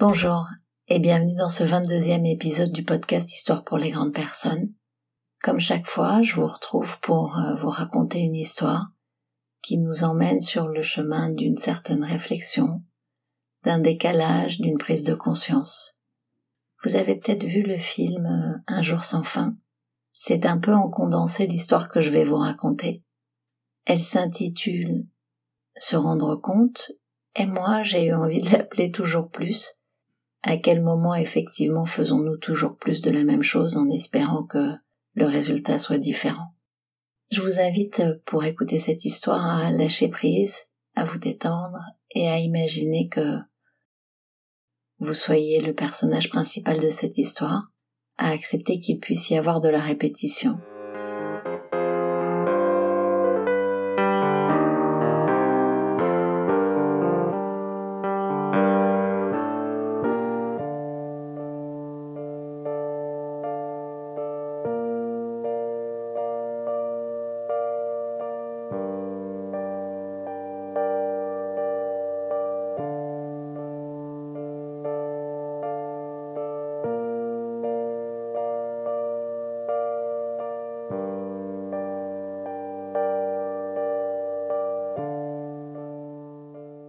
Bonjour et bienvenue dans ce 22e épisode du podcast Histoire pour les grandes personnes. Comme chaque fois, je vous retrouve pour euh, vous raconter une histoire qui nous emmène sur le chemin d'une certaine réflexion, d'un décalage, d'une prise de conscience. Vous avez peut-être vu le film euh, Un jour sans fin. C'est un peu en condensé l'histoire que je vais vous raconter. Elle s'intitule Se rendre compte et moi j'ai eu envie de l'appeler toujours plus à quel moment effectivement faisons-nous toujours plus de la même chose en espérant que le résultat soit différent? Je vous invite pour écouter cette histoire à lâcher prise, à vous détendre et à imaginer que vous soyez le personnage principal de cette histoire, à accepter qu'il puisse y avoir de la répétition.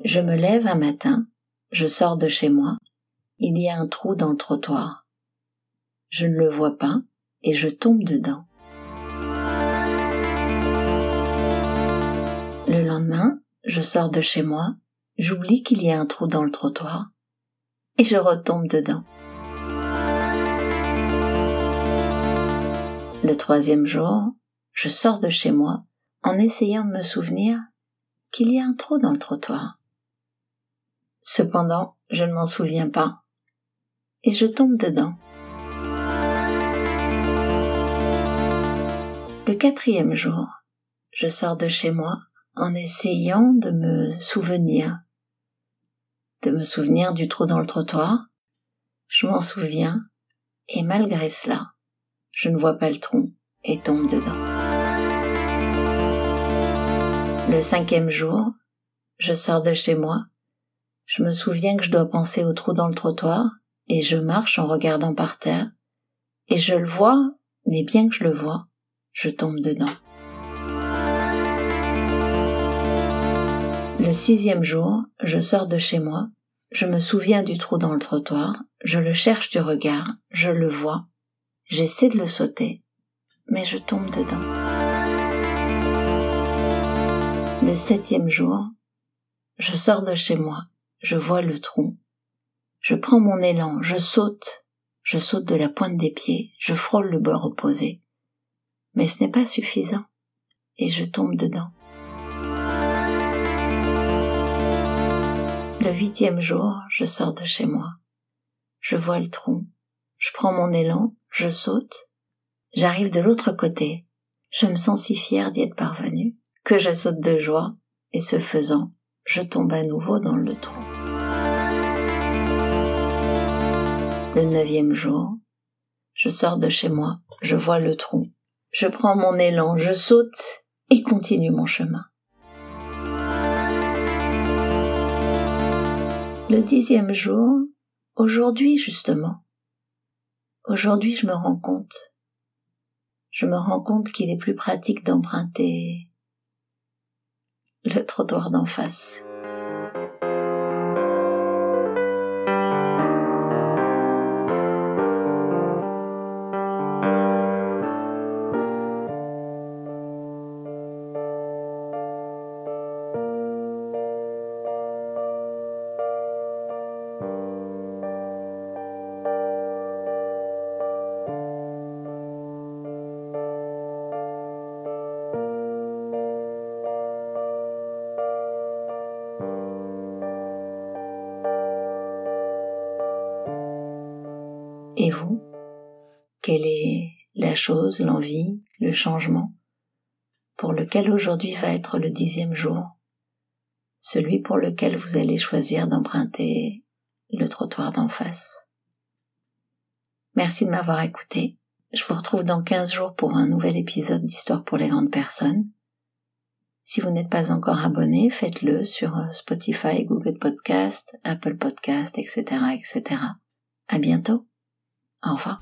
Je me lève un matin, je sors de chez moi, il y a un trou dans le trottoir. Je ne le vois pas et je tombe dedans. Le lendemain, je sors de chez moi, j'oublie qu'il y a un trou dans le trottoir et je retombe dedans. Le troisième jour, je sors de chez moi en essayant de me souvenir qu'il y a un trou dans le trottoir. Cependant, je ne m'en souviens pas. Et je tombe dedans. Le quatrième jour, je sors de chez moi en essayant de me souvenir. De me souvenir du trou dans le trottoir. Je m'en souviens, et malgré cela, je ne vois pas le trou et tombe dedans. Le cinquième jour, je sors de chez moi je me souviens que je dois penser au trou dans le trottoir, et je marche en regardant par terre, et je le vois, mais bien que je le vois, je tombe dedans. Le sixième jour, je sors de chez moi, je me souviens du trou dans le trottoir, je le cherche du regard, je le vois, j'essaie de le sauter, mais je tombe dedans. Le septième jour, je sors de chez moi, je vois le trou. Je prends mon élan, je saute, je saute de la pointe des pieds, je frôle le bord opposé. Mais ce n'est pas suffisant, et je tombe dedans. Le huitième jour, je sors de chez moi. Je vois le trou. Je prends mon élan, je saute. J'arrive de l'autre côté. Je me sens si fière d'y être parvenue que je saute de joie, et ce faisant, je tombe à nouveau dans le trou. Le neuvième jour, je sors de chez moi, je vois le trou, je prends mon élan, je saute et continue mon chemin. Le dixième jour, aujourd'hui justement, aujourd'hui je me rends compte, je me rends compte qu'il est plus pratique d'emprunter le trottoir d'en face. Et vous Quelle est la chose, l'envie, le changement pour lequel aujourd'hui va être le dixième jour? Celui pour lequel vous allez choisir d'emprunter le trottoir d'en face. Merci de m'avoir écouté. Je vous retrouve dans 15 jours pour un nouvel épisode d'Histoire pour les grandes personnes. Si vous n'êtes pas encore abonné, faites-le sur euh, Spotify, Google Podcast, Apple Podcast, etc., etc. À bientôt. Au revoir.